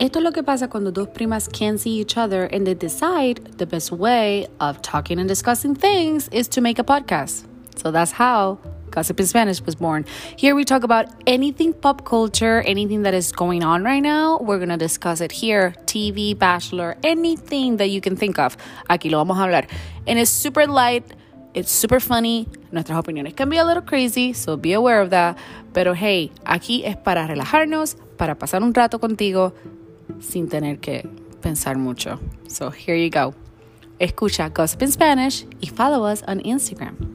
Esto es lo que pasa cuando dos primas can't see each other and they decide the best way of talking and discussing things is to make a podcast. So that's how Gossip in Spanish was born. Here we talk about anything pop culture, anything that is going on right now. We're going to discuss it here TV, Bachelor, anything that you can think of. Aquí lo vamos a hablar. And it's super light, it's super funny. Nuestras opiniones can be a little crazy, so be aware of that. Pero hey, aquí es para relajarnos, para pasar un rato contigo sin tener que pensar mucho. So here you go. Escucha Gossip in Spanish y follow us on Instagram.